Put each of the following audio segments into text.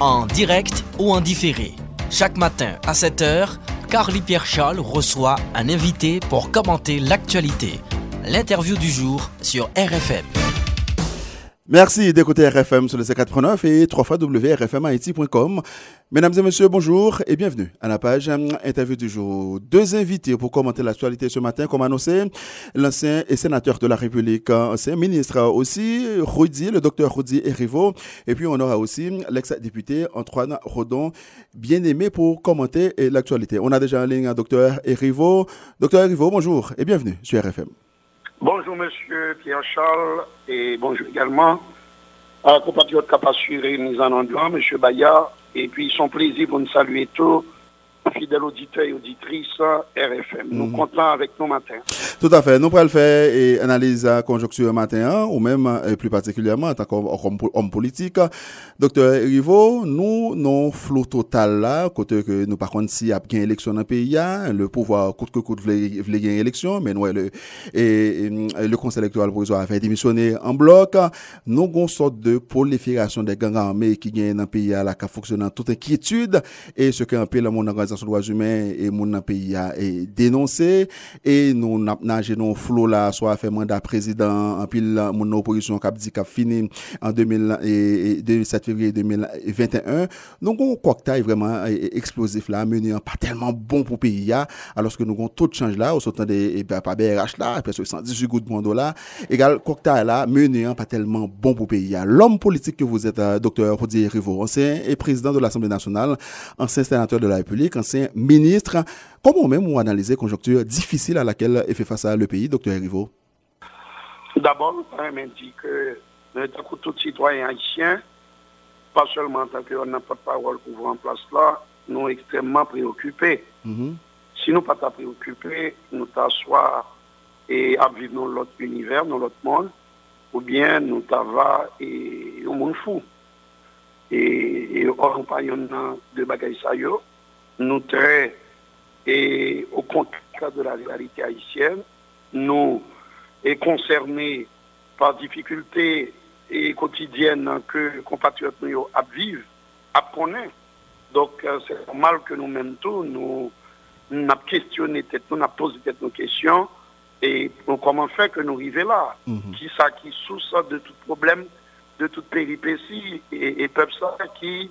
en direct ou en différé. Chaque matin à 7h, Carly Pierre Charles reçoit un invité pour commenter l'actualité. L'interview du jour sur RFM. Merci d'écouter RFM sur le C89 et 3 wrfmhaiti.com. Mesdames et messieurs, bonjour et bienvenue à la page euh, interview du jour. Deux invités pour commenter l'actualité ce matin, comme annoncé, l'ancien sénateur de la République, ancien ministre aussi, Rudy, le docteur Rudy Erivo, et puis on aura aussi l'ex-député Antoine Rodon, bien aimé pour commenter l'actualité. On a déjà en ligne un docteur Erivo. Docteur Erivo, bonjour et bienvenue sur RFM. Bonjour, monsieur Pierre-Charles, et bonjour également à compatriotes qui assuré nous en endroit, monsieur Bayard, et puis son plaisir pour nous saluer tous fidèles auditeurs et auditrices RFM. Nous mhm. comptons avec nous matin. Tout à fait. Nous pourrons faire et analyse la conjoncture matin, hein, ou même et plus particulièrement en tant qu'homme politique. Docteur Rivo, nous, non flou total là, côté que nous, par contre, si y a bien élection dans le pays, hein, le pouvoir coûte que coûte voulait gagner élection, mais nous, le, et, le conseil électoral provisoire a fait démissionner en bloc. Nous avons une sorte de prolifération des gangs armés qui gagnent dans le pays, là, qui fonctionne en toute inquiétude, et ce qu'un peu la mon organisation droits humains et mon pays a dénoncé, et nous, nage non flou là, soit fait mandat président, en pile mon opposition a dit fini en 2007 février 2021. Donc, un cocktail vraiment explosif là, mené pas tellement bon pour pays, alors que nous avons tout change là, au sortant des, pas BRH là, presque 118 gouttes de là, égal cocktail là, mené pas tellement bon pour pays. L'homme politique que vous êtes, euh, docteur Rodier Rivo, ancien et président de l'Assemblée nationale, ancien sénateur de la République, ancien ministre, Comment même vous analysez la conjoncture difficile à laquelle est fait face à le pays, docteur Rivo D'abord, je dit que tout citoyen haïtien, pas seulement en tant que n'a pas de parole pour en place là, nous sommes extrêmement préoccupés. Mm-hmm. Si nous ne sommes pas préoccupés, nous t'asseoir et à vivre dans l'autre univers, dans l'autre monde, ou bien nous t'avons et au monde fou. Et, et parlons de bagaille nous très et au contact de la réalité haïtienne, nous est concernés par difficultés et quotidiennes que compatriotes nous vivent, connaître. Donc euh, c'est normal que nous-mêmes tous, nous, nous questionné, nous avons posé nos questions et comment faire que nous arrivions là mhm. Qui ça qui souffre de tout problème, de toute péripétie et, et peuple ça qui,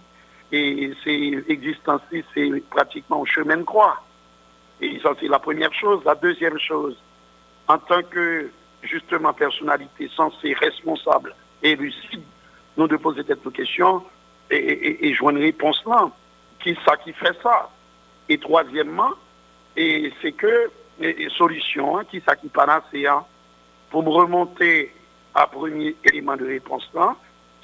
et c'est existence, c'est pratiquement un chemin de croix. Et ça, c'est la première chose. La deuxième chose, en tant que, justement, personnalité censée, responsable et lucide, nous devons poser cette question et, et, jouer une réponse là. Qui ça qui fait ça? Et troisièmement, et c'est que, et, solution, hein, qui ça qui panacée, hein, pour me remonter à premier élément de réponse là,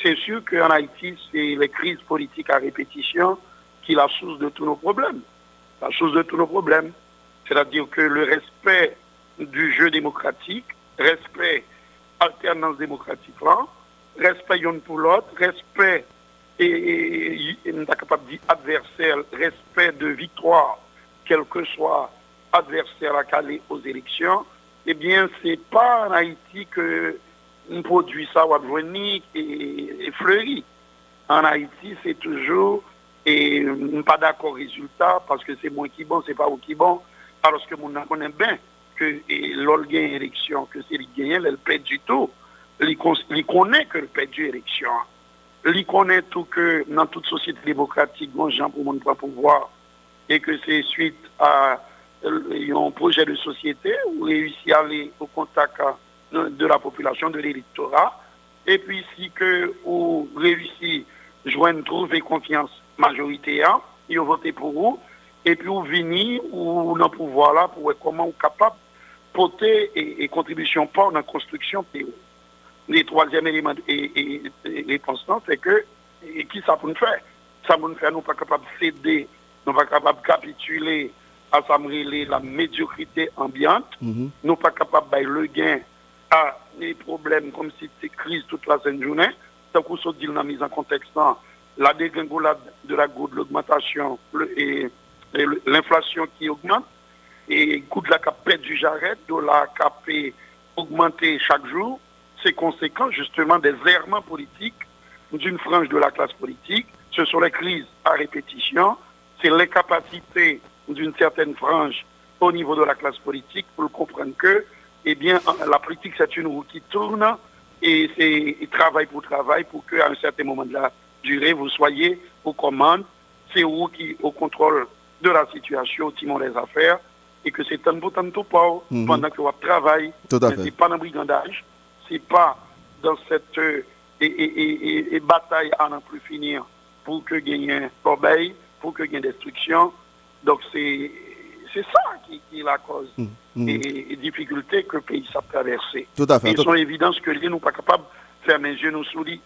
c'est sûr qu'en Haïti, c'est les crises politiques à répétition qui est la source de tous nos problèmes. La source de tous nos problèmes. C'est-à-dire que le respect du jeu démocratique, respect alternance démocratique respect l'un pour l'autre, respect et, capable adversaire, respect de victoire, quel que soit adversaire à caler aux élections, eh bien, c'est pas en Haïti que on produit ça ou et, et fleuri. En Haïti, c'est toujours et pas d'accord résultat parce que c'est moi qui bon, c'est pas vous qui bon alors que nous connaissons bien que l'ol gagne élection, que c'est le gagne, elle perd du tout. Il connaît que le perd du élection. Il connaît tout que dans toute société démocratique, bon gens pour mon pouvoir, et que c'est suite à un projet de société où réussit à aller au contact de la population, de l'électorat, et puis si que ou réussit à joindre, trouver confiance majoritaire, ils ont voté pour vous, et puis ou venir ou dans pouvoir là pour comment on capable porter et, et contribution pour la construction pays. Le troisième élément et, constant, c'est que et qui ça pour nous faire? Ça pour nous faire, nous pas capable de céder, nous pas capable de capituler à la médiocrité ambiante, mm-hmm. nous pas capable de le gain à des problèmes comme si c'était crise toute la semaine journée, tant qu'on se dit la mise en contexte, la dégringolade de la goutte, l'augmentation et l'inflation qui augmente et coût de la cap du jarret, de la cap augmenté chaque jour, c'est conséquent justement des errements politiques d'une frange de la classe politique. ce sont les crises à répétition, c'est l'incapacité d'une certaine frange au niveau de la classe politique pour comprendre que, eh bien, la politique, c'est une roue qui tourne et c'est travail pour travail pour qu'à un certain moment de la durée, vous soyez aux commandes. C'est vous qui, au contrôle de la situation, au timon des affaires, et que c'est un bout de tout pas mhm. pendant que vous travaillez. Ce n'est pas dans le brigandage, c'est pas dans cette euh, et, bataille à n'en plus finir pour que gagne l'obéi, pour que gagne destruction. Donc c'est c'est ça qui, est la cause mm, mm. et, difficulté que le pays s'est traversé. Tout à fait. Ils sont évidences que nous pas capables de faire mes genoux sous lit.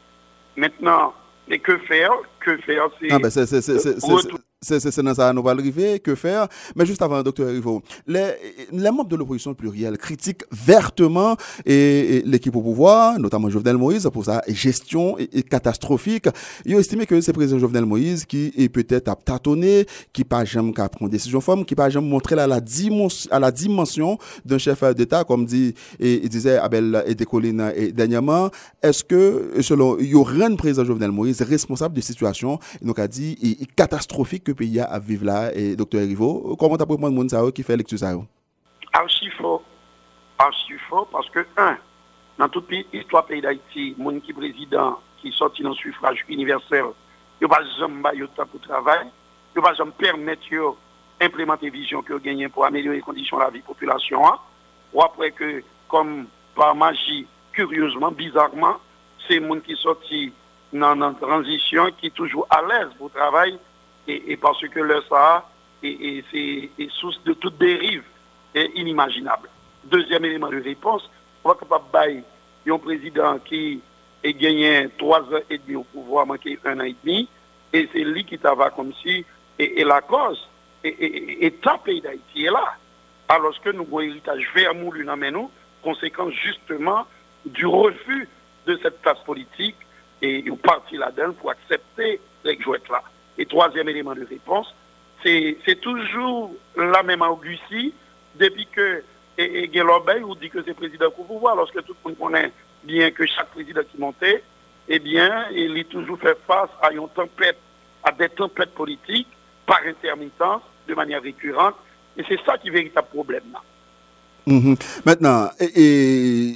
Maintenant, et que faire? Que faire? C'est ah ben c'est dans ça nous va arriver. Que faire? Mais juste avant, docteur Rivo, les, les membres de l'opposition plurielle critiquent vertement l'équipe au pouvoir, notamment Jovenel Moïse, pour sa gestion catastrophique. Ils ont estimé que c'est président Jovenel Moïse qui est peut-être à tâtonner, qui pas jamais qu'à prendre décision forme, qui pas jamais montrer à la dimension, à la dimension d'un chef d'État, comme dit et, disait Abel et et dernièrement. Est-ce que, selon, il y aurait un président Jovenel Moïse responsable de situation, donc a dit, catastrophique que pays a à vivre là, et docteur Rivo, comment tu as prendre monde qui fait lecture ça Archi faux. Archi faux parce que, un, dans toute l'histoire pays d'Haïti, mon qui président qui sorti dans le suffrage universel, il ne va jamais eu temps pour travail, il ne va jamais permettre d'implémenter vision que gagné pour améliorer les conditions de la vie de la population. Hein. Ou après que, comme par magie, curieusement, bizarrement, c'est le monde qui sorti dans la transition qui est toujours à l'aise pour travailler et, parce que le Sahara est, source de toute dérive inimaginable. Deuxième élément de réponse, on va capable de un président qui a gagné trois ans et demi au pouvoir, manqué un an et demi, et c'est lui qui va comme si, et, la cause, et, et, pays d'Haïti est là. Alors que nous avons un héritage vermoulu dans nous, conséquence justement du refus de cette classe politique et au parti là-dedans pour accepter les jouettes là. Et troisième élément de réponse, c'est toujours la même Augustie, depuis que et, et ou dit que c'est président pour pouvoir, lorsque tout le monde connaît bien que chaque président qui montait, eh bien, il a toujours fait face à une tempête, à des tempêtes politiques par intermittence, de manière récurrente. Et c'est ça qui est le véritable problème là. Mm-hmm. Maintenant, et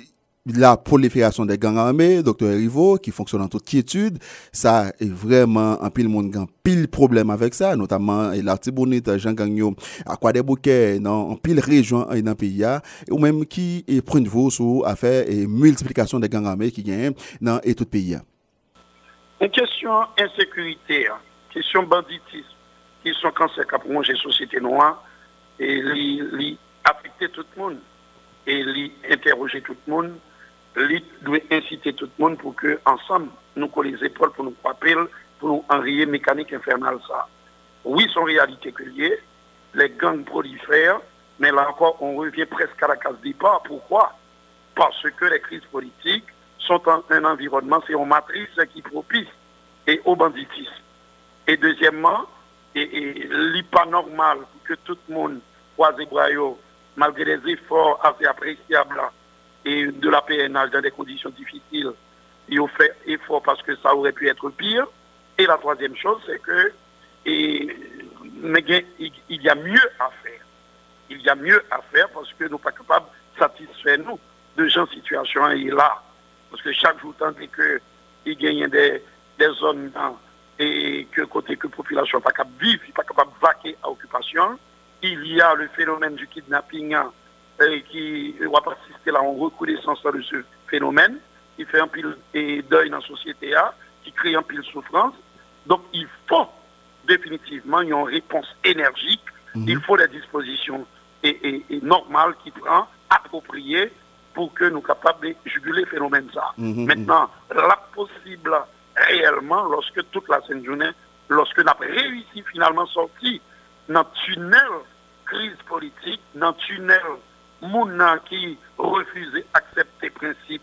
la prolifération des gangs armés, Dr. Rivo, qui fonctionne en toute quiétude, ça est vraiment un pile monde gang pile problème avec ça, notamment l'artibonite Jean Gagnon, à quoi des bouquets, non, en pile région et dans pays, ou même qui est prend niveau sur affaire et multiplication des gangs armés qui gagnent dans et tout pays. Une question insécurité, question banditisme, qui sont cancer qui a prolongé société noire et affecté tout le monde et interroger tout le monde l'île doit inciter tout le monde pour que, ensemble, nous collons les épaules pour nous frapper, pour nous enrayer mécanique infernale ça. Oui, son réalité que les gangs prolifèrent, mais là encore, on revient presque à la case départ. Pourquoi? Parce que les crises politiques sont un environnement, c'est une matrice qui propice et au banditisme. Et deuxièmement, et, normal que tout le monde croise les malgré les efforts assez appréciables et de la PNH dans des conditions difficiles, ils ont fait effort parce que ça aurait pu être pire. Et la troisième chose, c'est que il y a mieux à faire. Il y a mieux à faire parce que nous ne sommes pas capables de satisfaire nous de gens situation et là. Parce que chaque jour, tant que il gagne des, des zones et que côté que la population n'est pas capable de vivre, pas capable de vaquer à occupation, il y a le phénomène du kidnapping et qui va participer à une reconnaissance de ce phénomène, qui fait un pile et deuil dans la société, qui crée un pile souffrance. Donc il faut définitivement une réponse énergique, mhm. il faut des dispositions et, normales qui prend, appropriées pour que nous soyons capables de juguler le phénomène. Ça. Mhm, mhm. Maintenant, la possible réellement, lorsque toute la scène journée, lorsque nous avons réussi finalement à sortir dans le tunnel crise politique, dans le tunnel gens qui refusent d'accepter le principe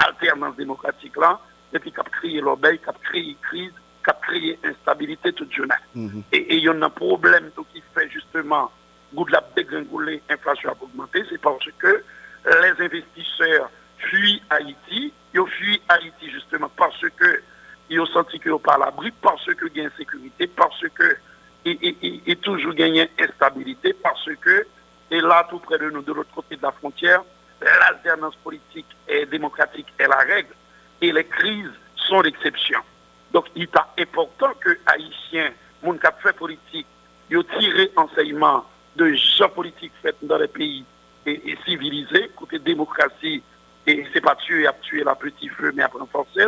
d'alternance démocratique là, et puis qui a créé l'obéi, qui a créé crise, qui a créé instabilité toute journée. Mhm. Et il y a un problème qui fait justement goût de la l'inflation a augmenté, c'est parce que les investisseurs fuient Haïti, ils fuient Haïti justement parce que ils ont senti qu'ils n'ont pas l'abri parce que y a insécurité, parce que il, toujours gagné instabilité, parce que, et là, tout près de nous, de l'autre côté de la frontière, l'alternance politique et démocratique est la règle et les crises sont l'exception. Donc, il est important que Haïtiens, mon cap fait politique, ils tiré enseignement de gens politiques faits dans les pays et, civilisés, côté démocratie, et c'est pas tuer à tuer la petit feu, mais après forcer.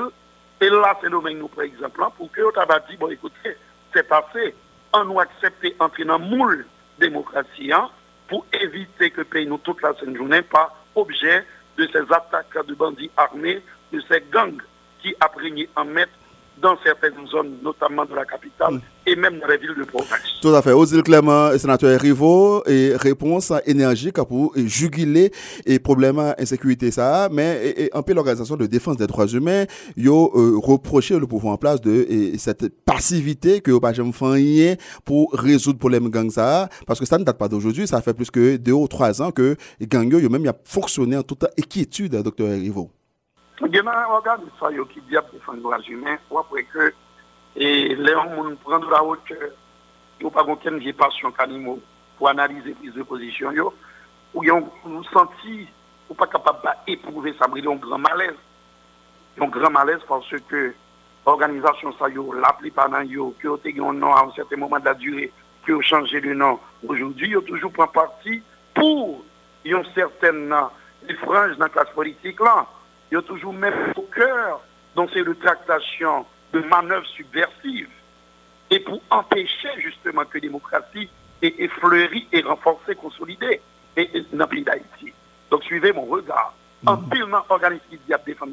Et là, c'est le même nous, par exemple, pour que on dit, bon, écoutez, c'est passé, on nous accepte entrer dans moule démocratie, hein, pour éviter que pays nous toute la journée pas objet de ces attaques de bandits armés, de ces gangs qui apprennent en maître dans certaines zones, notamment de la capitale et même dans les villes de province. Tout à fait. Ozil Clément, sénateur Rivo, et réponse énergique pour juguler les problèmes d'insécurité ça, mais un peu l'organisation de défense des droits humains, ils ont euh, reproché le pouvoir en place de cette passivité que pas jamais fait pour résoudre le problème gang ça, parce que ça ne date pas d'aujourd'hui, ça fait plus que deux ou trois ans que gang yo même a fonctionné en toute inquiétude, docteur Rivo. Il y a un organe qui à défendre les droits humains, ou après que les gens prennent la route, ils n'ont pas aucune vieille passion qu'animaux pour analyser les de position, ou ils ont senti, ou pas capable d'éprouver ça, ont un grand malaise. Un grand malaise parce que l'organisation, ça, la plupart d'entre eux, qui ont un nom à un certain moment de la durée, qui ont changé de nom. Aujourd'hui, ils ont toujours pris parti pour une certaine frange dans la classe politique il y a toujours même au cœur dans ces tractations de manœuvres subversives et pour empêcher justement que la démocratie ait fleuri et renforcée, consolidée et, dans le pays d'Haïti. Donc suivez mon regard. En mhm. pile dans l'organisme qui a défendre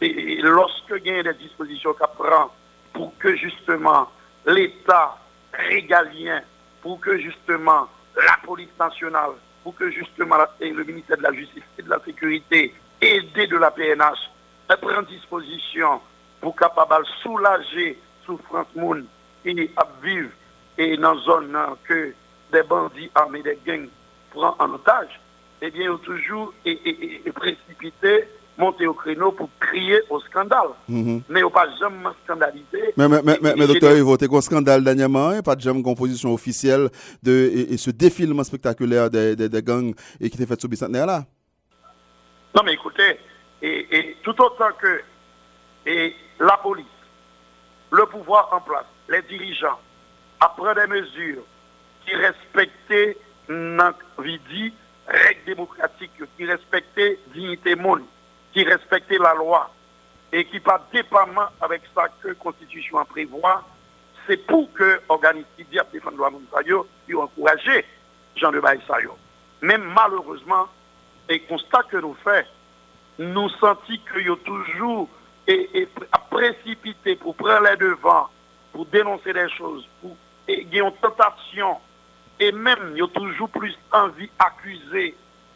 et lorsque il y a des dispositions qu'on prend pour que justement l'État régalien, pour que justement la police nationale, pour que justement le ministère de la Justice et de la Sécurité aider de la PNH à prendre disposition pour capable soulager souffrance moun qui à vivre et dans une zone que des bandits armés des gangs prennent en otage, eh bien, ils ont toujours et, précipité monter au créneau pour crier au scandale. Mhm. Mais ils n'ont pas jamais scandalisé. Mais, mais, mais, mais docteur, il voté un scandale dernièrement, hein, pas de jamais composition officielle de et, ce défilement spectaculaire des, des, gangs et qui était fait sous bicentenaire là. Non, mais écoutez, et, tout autant que et la police, le pouvoir en place, les dirigeants, après des mesures qui respectaient vie règles démocratiques, qui respectaient dignité monde, qui respectaient la loi, et qui pas dépendamment avec ça que la Constitution prévoit, c'est pour que l'organisme qui dit à défendre la encouragé Jean de Baïsayo. Même malheureusement, et constat que nous faisons, nous sentons qu'il y a toujours et, précipité pour prendre les devants, pour dénoncer des choses, pour et, y une tentation, et même il y toujours plus envie d'accuser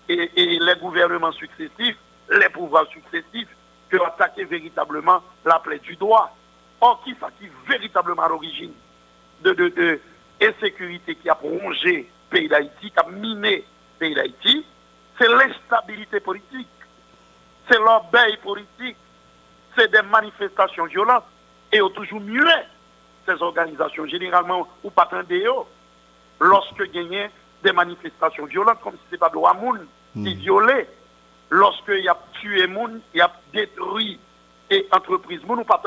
et, les gouvernements successifs, les pouvoirs successifs, que d'attaquer véritablement la plaie du droit. Or, qui ça véritablement à l'origine de, de, insécurité qui a rongé le pays d'Haïti, qui a miné le pays d'Haïti, c'est l'instabilité politique, c'est l'obéi politique, c'est des manifestations violentes. Et au toujours mieux, ces organisations, généralement, ou pas lorsque il y a des manifestations violentes, comme si ce n'était pas de Wamoun qui hmm. violait, lorsqu'il y a tué moun, il y a détruit et entreprise, nous pas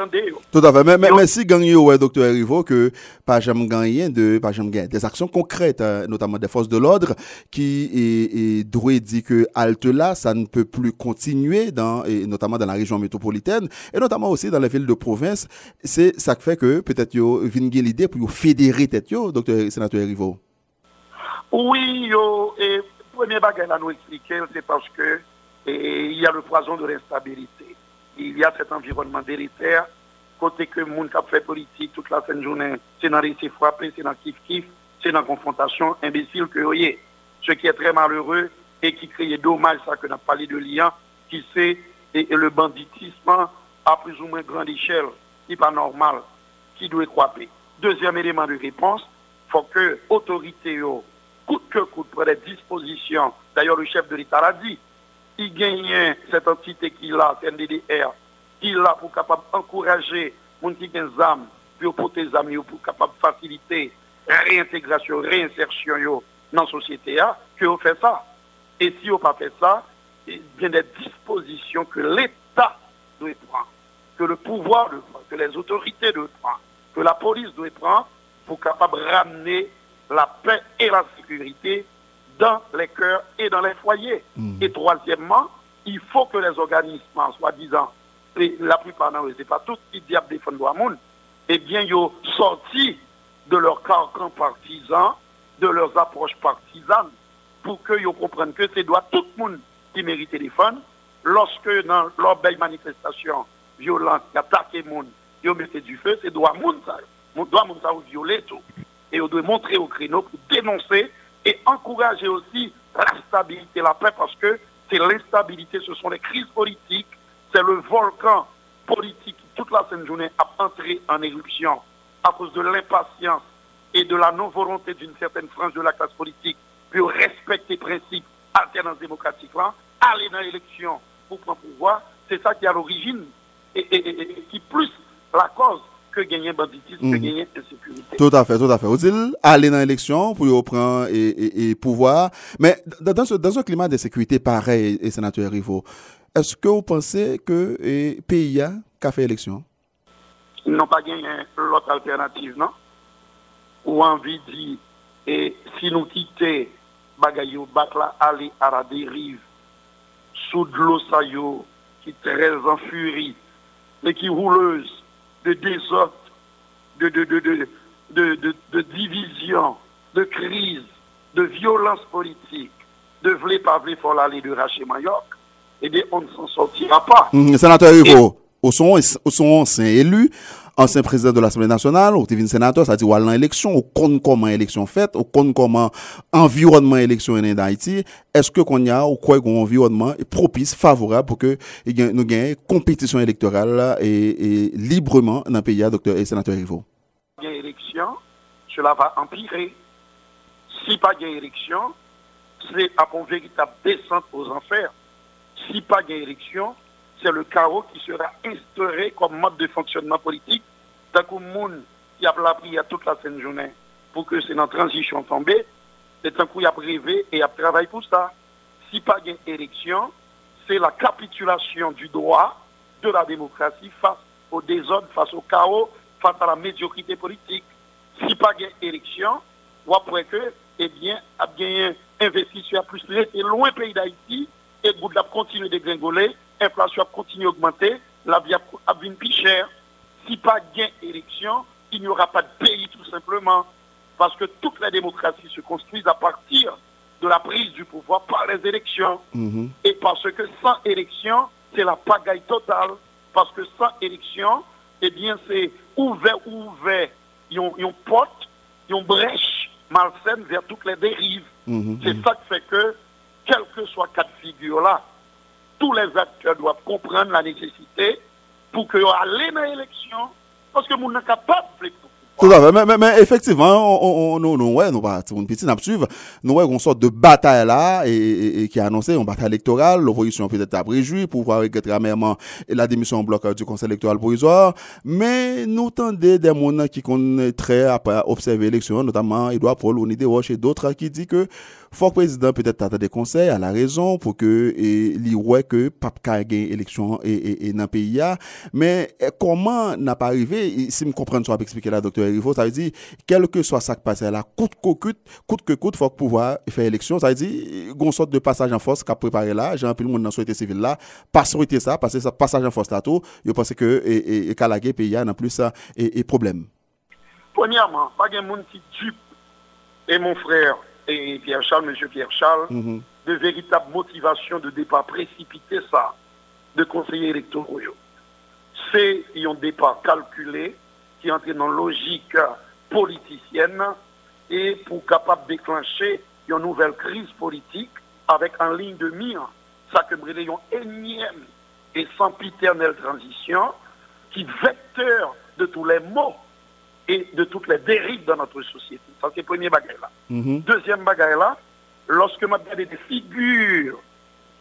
Tout à fait. Mais, mais, mais si gagné, ouais, docteur Rivo, que pas jamais gagné de, pas jamais des actions concrètes, euh, notamment des forces de l'ordre, qui Doué dit que halte là, ça ne peut plus continuer dans, et notamment dans la région métropolitaine, et notamment aussi dans les villes de province. C'est ça qui fait que peut-être yo vinn l'idée pour fédérer tête yo, docteur sénateur Rivo. Oui, yo, et premier bagage à nous expliquer, c'est parce que il y a le poison de l'instabilité il y a cet environnement délétère, côté que monde qui fait politique toute la fin de journée, c'est dans les frappé, c'est dans kiff-kiff, c'est dans confrontation imbécile que vous Ce qui est très malheureux et qui crée dommage, ça que n'a parlé de lien, qui c'est et, le banditisme à plus ou moins grande échelle, qui n'est pas normal, qui doit croiser. Deuxième élément de réponse, il faut que l'autorité, coûte que coûte, pour des dispositions, d'ailleurs le chef de l'État l'a dit, il gagne cette entité qui a, CNDDR, qui là pour capable encourager les gens qui ont des âmes, pour porter des âmes, pour capable faciliter la réintégration, réinsertion dans la société, que vous fait ça. Et si vous pas fait ça, il y a des dispositions que l'État doit prendre, que le pouvoir doit prendre, que les autorités doivent prendre, que la police doit prendre pour capable ramener la paix et la sécurité dans les cœurs et dans les foyers. Hmm. Et troisièmement, il faut que les organismes, soi-disant, la plupart d'entre eux, ce pas tous qui diable défendent le monde, eh bien, ils ont sorti de leur carcan partisan, de leurs approches partisanes, pour qu'ils comprennent que c'est doit tout le monde qui mérite défendre. Lorsque dans leur belle manifestation violente, ils attaquent les gens, ils mettent du feu, c'est droit monde ça. Doit monde ça violer tout. Et on doit montrer au créneau pour dénoncer et encourager aussi la stabilité, la paix, parce que c'est l'instabilité, ce sont les crises politiques, c'est le volcan politique qui toute la semaine journée a entré en éruption à cause de l'impatience et de la non-volonté d'une certaine frange de la classe politique pour respecter les principes alternance démocratique là, aller dans l'élection pour prendre pouvoir, c'est ça qui est à l'origine et qui plus la cause que gagner banditisme, que mhm. gagner insécurité. Tout à fait, tout à fait. Faut-il aller dans l'élection pour prendre et, et, pouvoir. Mais dans, ce, dans un climat de sécurité pareil, et sénateur Rivo, est-ce que vous pensez que le pays a fait élection? Ils n'ont pas gagné l'autre alternative, non? Ou envie de dire, et si nous quittons Bagayou, Bakla, aller à la dérive, sous de l'eau qui est très en furie, mais qui rouleuse, de désordre, de, de, de, de, division, de crise, de violence politique, de vle pas vle faut l'aller de racher Mayoc, eh bien, on ne s'en sortira pas. Mmh, sénateur Hugo, au son, au son ancien élu, ancien président de l'Assemblée nationale, ou devenu sénateur, ça dit ou à l'élection, ou compte comment élection faite, ou compte comment environnement élection en Haïti, est-ce que qu'on y a ou quoi un environnement propice, favorable pour que nous gagnions compétition électorale et, librement dans le pays, docteur et sénateur a élection, cela va empirer. Si pas de élection, c'est à une véritable descente aux enfers. Si pas de élection, c'est le chaos qui sera instauré comme mode de fonctionnement politique. D'un coup, monde qui a appris à toute la journée pour que c'est une transition tombée, c'est un coup, il a et il a travaillé pour ça. Si pas une élection, c'est la capitulation du droit de la démocratie face au désordre, face au chaos, face à la médiocrité politique. Si pas une élection, ou après que, eh bien, a bien investi sur plus loin pays d'Haïti et le bout de gringoler l'inflation continue d'augmenter, la vie a une plus chère. Si pas gain élection, il n'y aura pas de pays tout simplement. Parce que toutes les démocraties se construisent à partir de la prise du pouvoir par les élections. Mhm. Et parce que sans élection, c'est la pagaille totale. Parce que sans élection, eh bien, c'est ouvert, ouvert. Ils ont, une porte, ils ont brèche malsaine vers toutes les dérives. Mhm. C'est ça qui fait que, quel que soit quatre figures là, tous les acteurs doivent comprendre la nécessité pour que aller dans l'élection, parce que nous sommes capables tout à fait. Mais, mais, mais effectivement, on, on, nous, nous, ouais, nous, bah, une petite suivre. Nous, ouais, une sorte de bataille là, et, et, qui a annoncé une bataille électorale. L'opposition peut-être a réjoui pour voir regretter amèrement la démission en bloc du conseil électoral provisoire. Mais nous tendez des gens qui connaissent très à observer l'élection, notamment Edouard Paul, Onide Roche et d'autres qui dit que Fok prezident petet tata de konsey a la rezon pou ke e, li wè ke pap ka gen eleksyon e, e, e nan peyi ya. Men, koman nan pa arrive, si m kompren so ap eksplike la doktor Erifo, sa ve di, kelke so sak pase la, kout kout, kout ke kout, fok pou wè fè eleksyon, sa ve di, goun sot de pasaj an fos ka prepare la, jan pil moun nan soyete sivil la, pas soyete sa, pase sa pasaj an fos la tou, yo pense ke e kalage peyi ya nan plus sa e problem. Ponyaman, pa gen moun ki tip e moun frèr, et Pierre Charles, Monsieur Pierre Charles, mhm. de véritable motivation de départ précipité ça, de conseillers électoraux. C'est un départ calculé qui entre dans logique politicienne et pour capable de déclencher une nouvelle crise politique avec en ligne de mire ça que une énième et sans piternelle transition qui vecteur de tous les maux et de toutes les dérives dans notre société. Ça, c'est le premier bagage là. Mhm. Deuxième bagage là, lorsque m'a regardé des figures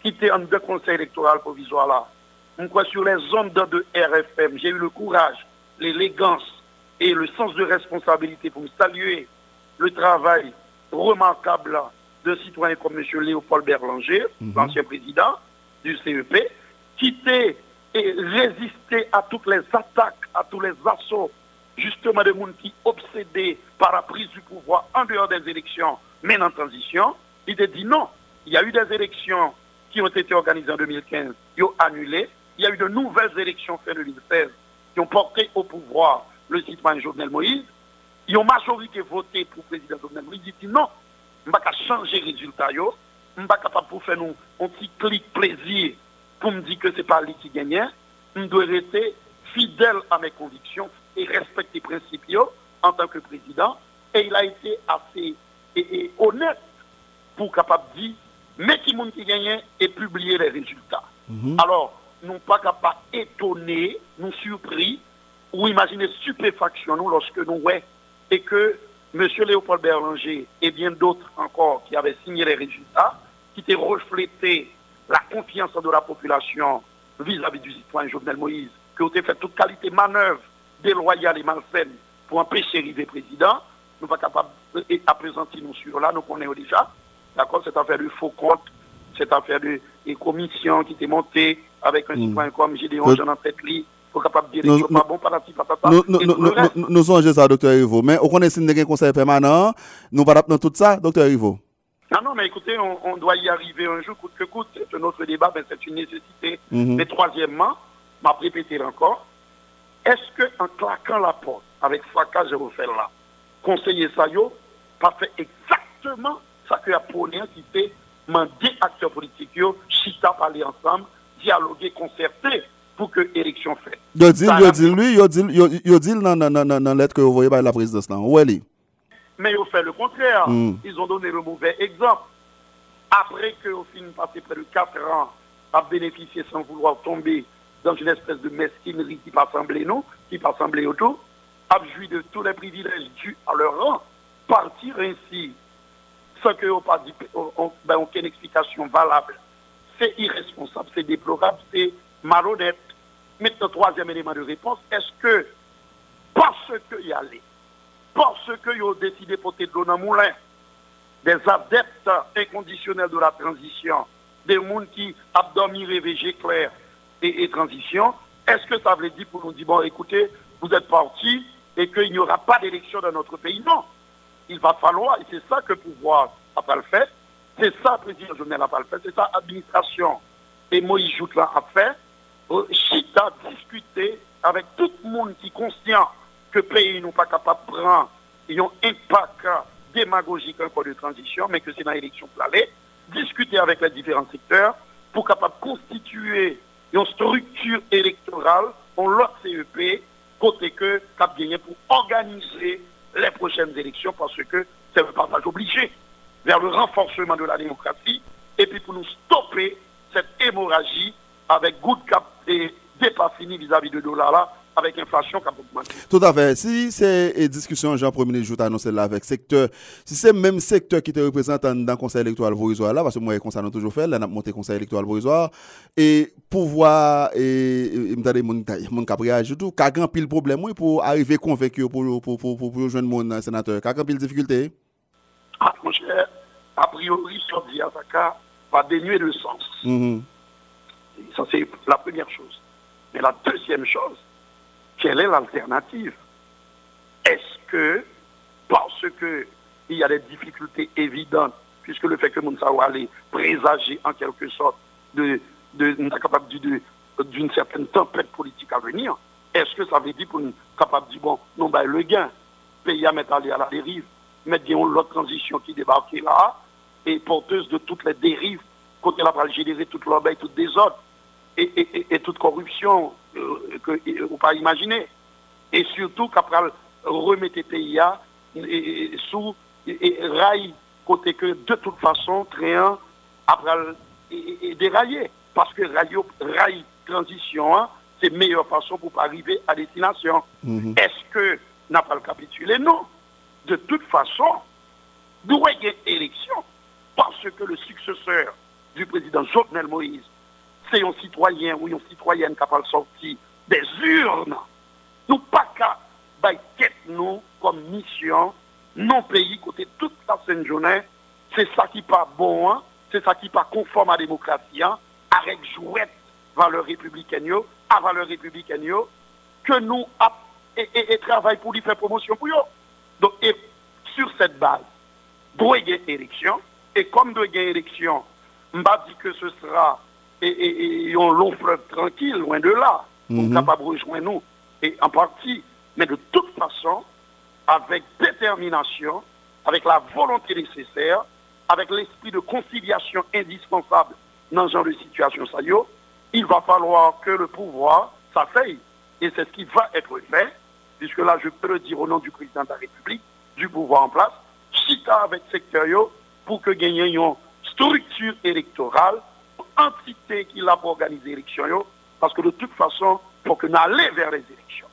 qui étaient en deux conseils électoraux provisoires là, sur les ondes de RFM, j'ai eu le courage, l'élégance et le sens de responsabilité pour me saluer le travail remarquable d'un citoyen comme M. Léopold Berlanger, mhm. l'ancien président du CEP, qui était et résisté à toutes les attaques, à tous les assauts, justement de monde qui obsédés par la prise du pouvoir en dehors des élections, mais en transition. Il a dit non, il y a eu des élections qui ont été organisées en 2015, qui ont annulé. Il y a eu de nouvelles élections fin 2016 qui ont porté au pouvoir le citoyen Jovenel Moïse. Ils ont majorité voté pour le président Jovenel Moïse. Il dit non, je ne vais pas changer les résultats. Je ne vais pas de faire un petit clic plaisir pour me dire que ce n'est pas lui qui gagnait. Je dois rester fidèle à mes convictions et respecter les principes en tant que président. Et il a été assez honnête pour capable de dire mais qui monde qui gagnait et publier les résultats. Mhm. Alors, nous pas capables d'étonner, nous surpris ou imaginer stupéfaction nous lorsque nous voyons et que M. Léopold Berlanger et bien d'autres encore qui avaient signé les résultats, qui étaient reflétés la confiance de la population vis-à-vis du citoyen Jovenel Moïse, qui ont fait toute qualité manœuvre déloyale et malsaine pour empêcher le président, nous ne sommes pas capables de présenter nous sur là, nous connaissons déjà. D'accord Cette affaire de faux compte, cette affaire de, commission qui était montée avec un mm. citoyen comme Gédéon Jean en tête lit, pour capable de dire que pas bon, pas patata. Nous sommes ça, docteur Rivo. Mais on connaît si un conseil permanent, nous ne dans tout ça, docteur Rivo. Non, non, mais écoutez, on, doit y arriver un jour, coûte que coûte. C'est un autre débat, mais c'est une nécessité. Mm-hmm. Mais troisièmement, m'a répété encore, est-ce qu'en claquant la porte, avec je refais là, conseiller Sayo, pas fait exactement ça que Apollien qui fait demander acteurs politiques, chita parler ensemble, dialoguer, concerter pour que l'élection fait. Yo dit, yo dit lui, yo dit, yo dit dans la lettre que vous voyez par la présidence là. Où est? Mais ils ont fait le contraire. Hmm. Ils ont donné le mauvais exemple. Après qu'au film passé près de 4 ans à bénéficier sans vouloir tomber dans une espèce de mesquinerie qui pas sembler nous, qui pas sembler autour, a joui de tous les privilèges dus à leur rang, partir ainsi sans que dit ben, aucune explication valable. C'est irresponsable, c'est déplorable, c'est malhonnête. Maintenant, troisième élément de réponse, est-ce que parce qu'il y parce qu'ils ont décidé de porter de l'eau dans moulin, des adeptes inconditionnels de la transition, des gens qui abdominent rêvé clair et, transition, est-ce que ça veut dire pour nous dire, bon, écoutez, vous êtes partis et qu'il n'y aura pas d'élection dans notre pays? Non. Il va falloir, et c'est ça que le pouvoir n'a pas le fait, c'est ça le président Jovenel n'a pas le fait, c'est ça l'administration et Moïse Joutla a fait, euh, Chita discuter avec tout le monde qui est conscient que le pays n'est pas capable de prendre un impact démagogique encore de transition, mais que c'est dans l'élection planée, discuter avec les différents secteurs pour capable constituer une structure électorale, on l'autre CEP, côté que cap pour organiser les prochaines élections parce que c'est un passage obligé vers le renforcement de la démocratie et puis pour nous stopper cette hémorragie avec good cap et dépas fini vis-à-vis de dollar là avec inflation qui a augmenté. Tout à fait. Si c'est discussion, Jean Premier jour annoncé là avec secteur, si c'est le même secteur qui te représente dans le conseil électoral provisoire là, parce que moi, le conseil toujours fait, là, on a monté conseil électoral provisoire, et pouvoir, et, et, m'tendez, mon, mon réagi tout, qu'a grand pile problème, pour arriver convaincu pour, pour, pour, pour, pour joindre mon sénateur, qu'a grand pile difficulté? Ah, mon cher, a priori, à cas, va dénuer de sens. Mm-hmm. Ça, c'est la première chose. Mais la deuxième chose, quelle est l'alternative? Est-ce que, parce qu'il y a des difficultés évidentes, puisque le fait que Mounsaou allait présager en quelque sorte d'une certaine tempête politique à venir, est-ce que ça veut dire pour nous capable de dire, bon, non, ben, le gain, pays à mettre aller à la dérive, mais l'autre transition qui débarque là, et porteuse de toutes les dérives, côté la générer toute l'obéi, toute désordre, et, toute corruption euh, ne pas imaginer. Et surtout qu'après remettre pays sous et, rail côté que de toute façon train après et, dérailler parce que rail, rail transition hein, c'est meilleure façon pour arriver à destination. Mm-hmm. Est-ce que n'a pas le capitulé Non. De toute façon, nous y élection parce que le successeur du président Jovenel Moïse c'est un citoyen ou une citoyenne capable de sortir des urnes. Nous pas qu'à nous comme mission, non pays, côté toute la scène journée, c'est ça qui pas bon, hein. c'est ça qui pas conforme à la démocratie, hein. avec jouette valeur républicaine, à valeur républicaine, que nous et, travaille pour lui faire promotion pour eux. Donc, et sur cette base, doit y élection, et comme doit y élection, m'a dit que ce sera et, et, un long fleuve tranquille, loin de là, mm -hmm. capable de rejoindre nous, et en partie, mais de toute façon, avec détermination, avec la volonté nécessaire, avec l'esprit de conciliation indispensable dans ce genre de situation, ça il va falloir que le pouvoir s'asseye. Et c'est ce qui va être fait, puisque là, je peux le dire au nom du président de la République, du pouvoir en place, chita avec secteur pour que gagnions une structure électorale, entité qui l'a pour organiser l'élection, parce que de toute façon, il faut que nous allions vers les élections.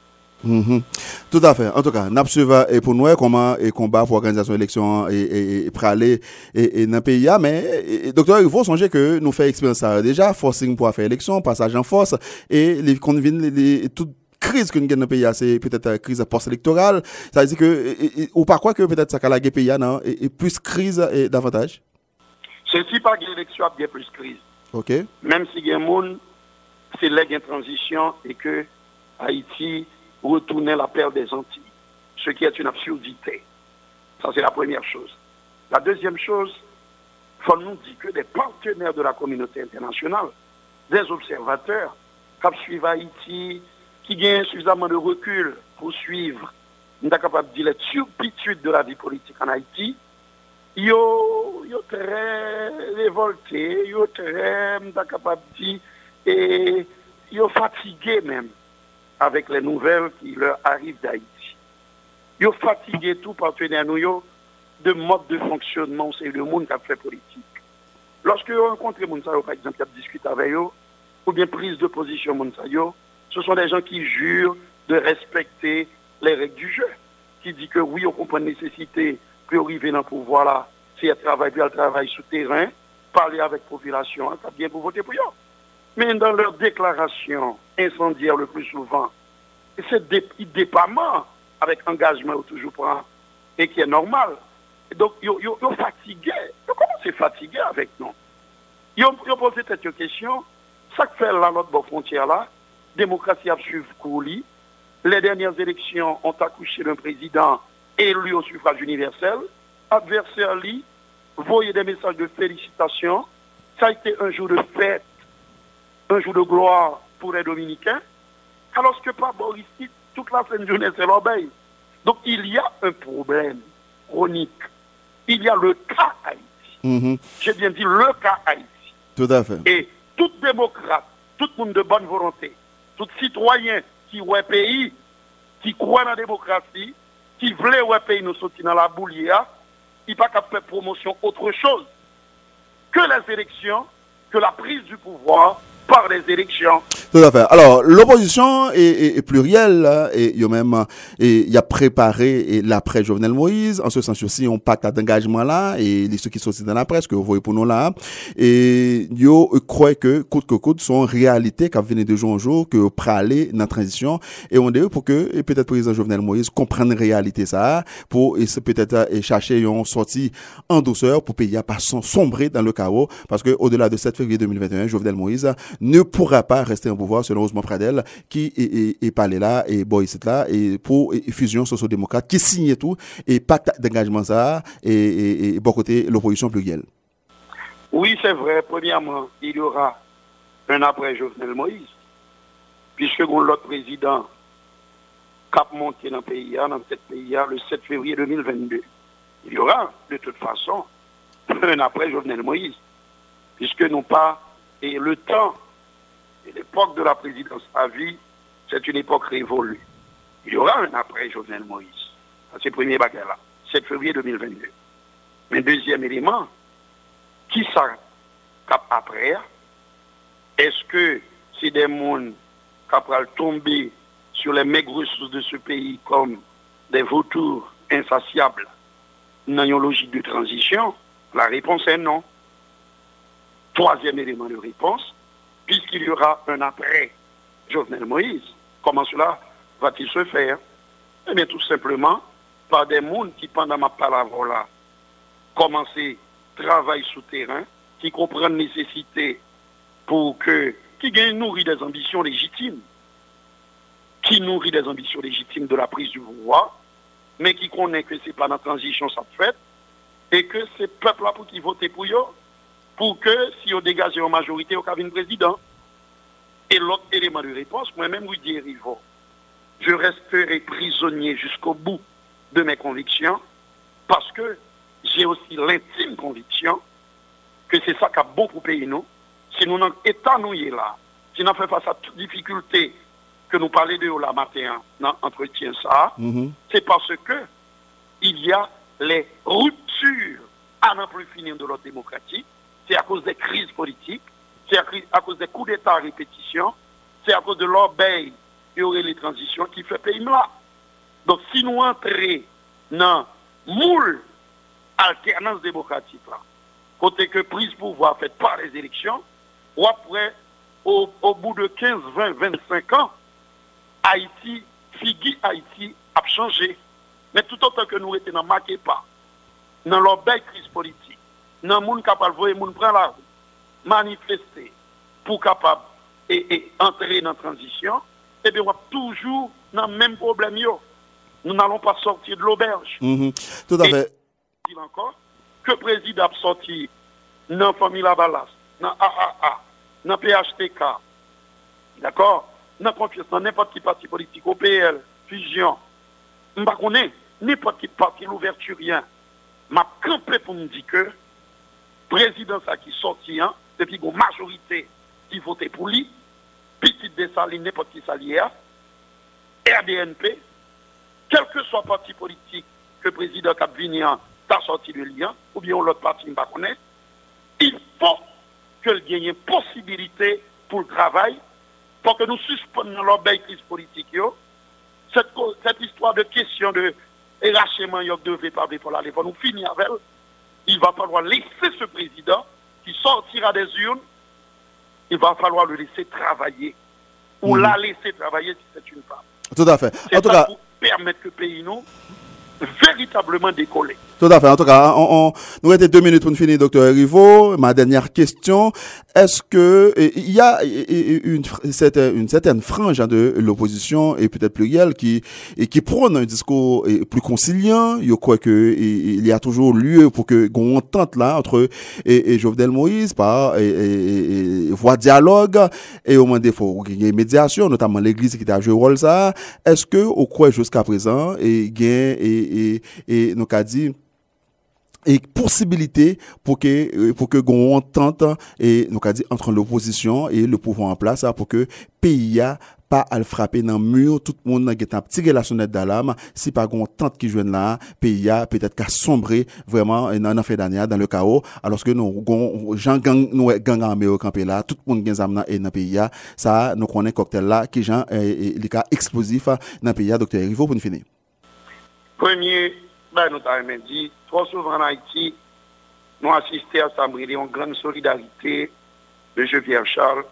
Mhm. Tout à fait. En tout cas, nous et pour nous comment et combat pour l'organisation d'élections et, et, pour aller et, dans le pays. Mais, docteur, il faut songer que nous faisons expérience déjà, forcing pour faire élection, passage en force, et les, qu'on les, toute crise que nous avons dans le pays, c'est peut-être une crise post-électorale. Ça veut dire que, ou par quoi que peut-être ça a la pays, non, et, plus crise et davantage? C'est si pas l'élection a bien plus crise? Même si il y a transition et que Haïti retourner la paire des Antilles, ce qui est une absurdité. Ça, c'est la première chose. La deuxième chose, il faut nous dire que des partenaires de la communauté internationale, des observateurs, qui suivent Haïti, qui gagnent suffisamment de recul pour suivre, nous sommes capables de dire la turpitude de la vie politique en Haïti, ils sont très révoltés, ils sont très, capable de dire, et ils sont fatigués même avec les nouvelles qui leur arrivent d'Haïti. Ils sont fatigués, tout partenaire nous, de mode de fonctionnement, c'est le monde qui a fait politique. Lorsque vous rencontrez Mounsayo, par exemple, qui a discuté avec eux, ou bien prise de position Mounsayo, ce sont des gens qui jurent de respecter les règles du jeu, qui disent que oui, on comprend la nécessité pour arriver dans le pouvoir là, c'est un travail, puis un travail souterrain, parler avec la population, ça bien pour voter pour eux. Mais dans leur déclaration incendiaire le plus souvent, c'est des déploiement avec engagement toujours prend et qui est normal. donc, ils sont fatigués. Ils commencent fatigués avec nous? Ils ont, posé cette question. Ça fait là, notre frontière là, démocratie a suivi couli. Les dernières élections ont accouché d'un président élu au suffrage universel. Adversaire, lui, voyez des messages de félicitations. Ça a été un jour de fête un jour de gloire pour les Dominicains, alors que pas Boris, toute la fin de journée, c'est l'obéi. Donc il y a un problème chronique. Il y a le cas Haïti. Mhm. J'ai bien dit le cas Haïti. Tout à fait. Et tout démocrate, tout monde de bonne volonté, tout citoyen qui voit pays, qui croit dans la démocratie, qui voulait un pays nous sortir dans la boulière, il n'y a pas qu'à faire promotion autre chose que les élections, que la prise du pouvoir par les élections. Tout à fait. Alors, l'opposition est, plurielle, hein, et il même, et y a préparé l'après Jovenel Moïse, en ce sens aussi, on pacte d'engagement là, et ceux qui sont dans la presse, que vous voyez pour nous là, et yo croit que, coûte que coûte, sont réalité qui venir de jour en jour, que praler dans la transition, et on dit pour que, peut-être président Jovenel Moïse comprenne réalité ça, pour, peut-être, chercher une sortie en douceur pour payer à pas sombrer dans le chaos, parce que, au-delà de 7 février 2021, Jovenel Moïse ne pourra pas rester en pouvoir selon Ousmane Pradel qui est, est, parlé là et Boyce là et pour fusion socio-démocrate qui signe tout et pacte d'engagement ça et, et, bon côté l'opposition plurielle. Oui, c'est vrai. Premièrement, il y aura un après Jovenel Moïse, puisque l'autre président cap monté dans le pays, dans ce pays le 7 février 2022. Il y aura de toute façon un après Jovenel Moïse, puisque non pas et le temps et l'époque de la présidence à vie, c'est une époque révolue. Il y aura un après Jovenel Moïse. C'est le premier bagage là, 7 février 2022. Mais deuxième élément, qui ça après Est-ce que c'est des mondes qui tomber sur les maigres ressources de ce pays comme des vautours insatiables dans une logique de transition? La réponse est non. Troisième élément de réponse, puisqu'il y aura un après Jovenel Moïse. Comment cela va-t-il se faire? Eh bien, tout simplement, par des mondes qui, pendant ma parole là, commencer travail souterrain, qui comprennent nécessité pour que, qui gagne nourrit des ambitions légitimes, qui nourrit des ambitions légitimes de la prise du pouvoir, mais qui connaît que c'est pas la transition ça fait, et que c'est peuple là pour qui voter pour eux, pour que si on dégage en majorité au cabinet président. Et l'autre élément de réponse, moi-même, vous Rivo, je resterai prisonnier jusqu'au bout de mes convictions, parce que j'ai aussi l'intime conviction que c'est ça qui a bon pour payer nous. Si nous nous là, si nous faisons face à toute difficulté que nous parlons de la matin dans l'entretien ça, mm-hmm. c'est parce que il y a les ruptures à n'en plus finir de l'ordre démocratique, c'est à cause des crises politiques, c'est à, cause des coups d'État à répétition, c'est à cause de l'obéi et les transitions qui fait pays là. Donc si nous entrons dans moule alternance démocratique là, côté que prise pouvoir faite par les élections, ou après, au, bout de 15, 20, 25 ans, Haïti, Figui Haïti a changé. Mais tout autant que nous étions dans pas, dans leur belle crise politique, dans le monde capable de voir, monde prend la rue, manifester pour capable et, entrer dans la transition, eh bien, on va toujours dans le même problème. Nous n'allons pas sortir de l'auberge. Mm-hmm. Tout à fait. Encore que le président a sorti dans la famille Lavalas, dans AAA, dans PHTK, d'accord, dans confiance, dans n'importe quel parti politique, OPL, fusion, je ne sais n'importe quel parti, l'ouverture, rien. m'a campé pour me dire que président ça qui sorti, hein, depuis une majorité qui votait pour lui, petit Dessalines, n'importe qui salière, RDNP, quel que soit le parti politique que le président Capvinien a sorti le lien, ou bien l'autre parti ne pas connaître, il faut que ait une possibilité pour le travail, pour que nous suspendions l'obéi crise politique. Cette, cette histoire de question de il devait pas pour nous finir avec elle. Il va falloir laisser ce président qui sortira des urnes, il va falloir le laisser travailler. Ou mhm. la laisser travailler si c'est une femme. Tout à fait. En tout cas, pour permettre que le pays nous véritablement décoller. En tout cas, on, nous avons deux minutes pour finir, docteur Rivo. Ma dernière question, est-ce que il y a une, une certaine frange hein, de l'opposition et peut-être plurielle qui et qui prône un discours plus conciliant. Je crois que il y a toujours lieu pour que qu'on entente là entre et, Jovenel Moïse par et, voix dialogue et au moins des fois il y a médiation, notamment l'Église qui a joué rôle ça. Est-ce que au quoi jusqu'à présent et gain et et, et nous a dit et possibilité pour que euh, pour que on tente et nous dit entre l'opposition et le pouvoir en place pour que pays a pas à le frapper dans le mur. Tout le monde qui est un petit la sonnette d'alarme. Si pas qu'on tente qui joue là pays a peut-être qu'à sombrer vraiment dans l'affaire d'année dans le chaos. Alors que nous gens gang nous gang armé au campé là tout le monde gagne dans et dans pays ça nous connaît cocktail là qui gens les cas explosifs dans pays docteur Rivo pour nous finir. Premier bah nous avons dit trop souvent en Haïti, nous assistons à ça, une grande solidarité de Je Pierre Charles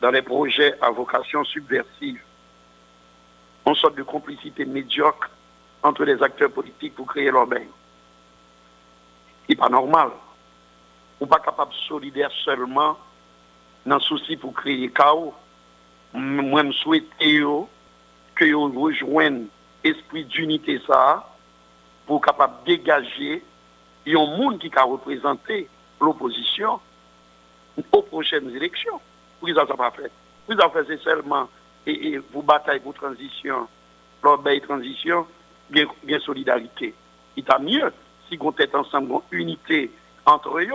dans les projets à vocation subversive. Une sorte de complicité médiocre entre les acteurs politiques pour créer leur bain. Ce n'est pas normal. On n'est pas capable de solidaire seulement dans le souci pour créer chaos. Moi, je souhaite que vous rejoignent l'esprit d'unité ça pour capable dégager un monde qui a représenté l'opposition aux prochaines élections. Vous ça pas fait. Vous avez fait seulement et, et vous bataille pour transition, lors de transition, bien, solidarité. Il est mieux si vous êtes ensemble, une unité entre eux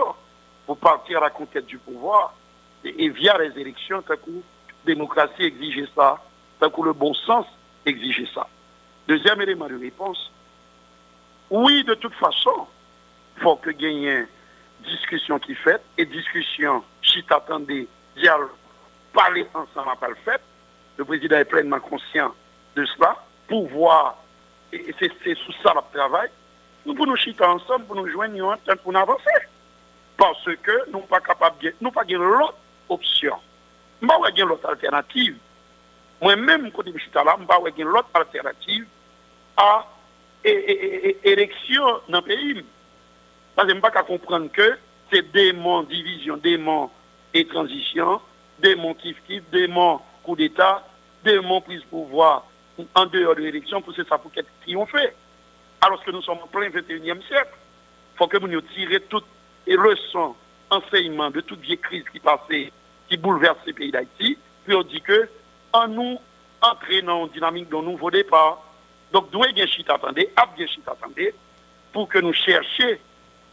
pour partir à la conquête du pouvoir et, via les élections, tant que la démocratie exige ça, tant que le bon sens exige ça. Deuxième élément de réponse, oui, de toute façon, il faut que une discussion qui fait et discussion, si t'attendais, dialogue, parler ensemble à pas le fait. Le président est pleinement conscient de cela pour voir, et c'est sous ça le travail. Nous pouvons nous chiter ensemble pour nous joindre pour nous avancer. Parce que nous pas capables, nous pas l'autre option. wè gen l'autre alternative. Moi-même, quand je suis là, wè gen l'autre alternative à élection dans le pays. Parce que je ne pas comprendre que c'est des monts division, des monts et transition, des monts kiff kiff, des monts coup d'État, des monts prise pouvoir en dehors de l'élection pour c'est ça pour qu'être triomphé. Alors que nous sommes en plein 21e siècle. Il faut que nous tirions toutes les leçons, enseignements de toutes les crises qui passaient, qui bouleversent les pays d'Haïti, puis on dit que en nous entraînant une dynamique d'un nouveau départ, donc nous bien chit attendez, attendez, pour que nous cherchions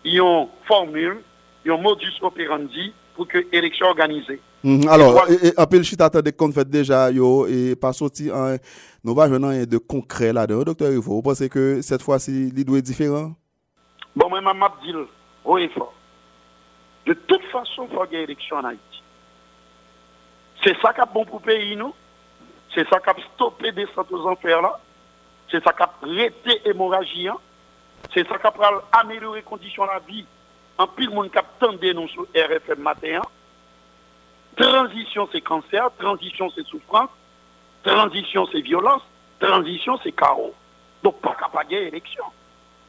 une formule, un modus operandi pour que l'élection organisée. Mhm. alors, après le chit attendez qu'on fait déjà, yo, et pas sorti un nous de concret là-dedans. Docteur Ivo, vous pensez que cette fois-ci, il doit être différent? Bon, moi, je dis haut et fort. De toute façon, il faut ait élection en Haïti. C'est ça qui est bon pour le pays, nous. C'est ça qui a stoppé des aux enfers là. C'est ça qui a arrêté l'hémorragie. Hein. C'est ça qui a amélioré les conditions de la vie. En pile, monde qui a nous sur RFM matin. Hein. Transition, c'est cancer. Transition, c'est souffrance. Transition, c'est violence. Transition, c'est chaos. Donc, pas capable de élection.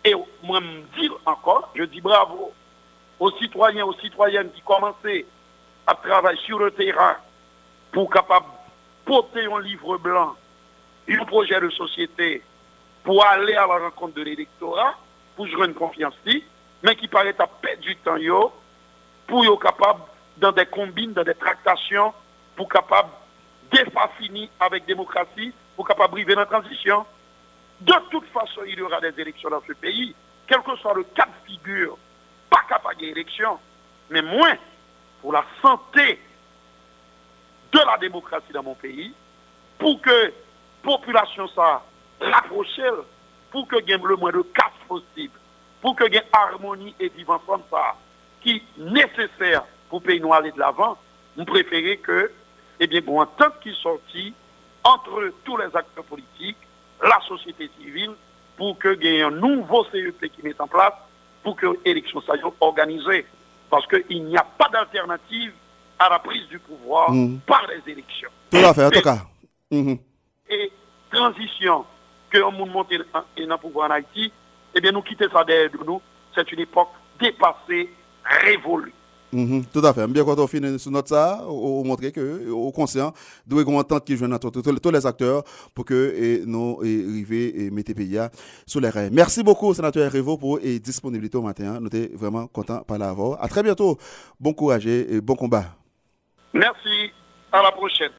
Et moi, me dire encore, je dis bravo aux citoyens, aux citoyennes qui commençaient à travailler sur le terrain pour capable porter un livre blanc, un projet de société pour aller à la rencontre de l'électorat, pour jouer une confiance mais qui paraît à perdre du temps pour être capable dans des combines, dans des tractations, pour capable de finir avec démocratie, pour capable briver la transition. De toute façon, il y aura des élections dans ce pays, quel que soit le cas de figure, pas capable d'élection, mais moins pour la santé de la démocratie dans mon pays, pour que la population soit rapprochée, pour que ait le moins de casse possible, pour que ait harmonie et vivre ensemble ça, qui est nécessaire pour pays nous aller de l'avant, nous préférons que eh bien, bon, en tant qu'il sortit entre tous les acteurs politiques, la société civile, pour que ait un nouveau CEP qui met en place, pour que l'élection soit organisée. Parce qu'il n'y a pas d'alternative à la prise du pouvoir mm. par les élections. Tout à fait, en tout cas. Et transition, que on monte dans le pouvoir en Haïti, eh bien, nous quitter ça derrière nous, c'est une époque dépassée, révolue. Mhm, tout à fait. Bien quand on finit sur notre ça, on montre que au conscient doit qu'on entendre qui joue tous les acteurs pour que nous arrivions et mettre pays sur les rails. Merci beaucoup sénateur Revo pour la disponibilité au matin. Nous sommes vraiment contents par l'avoir. À très bientôt. Bon courage et bon combat. Merci. À la prochaine.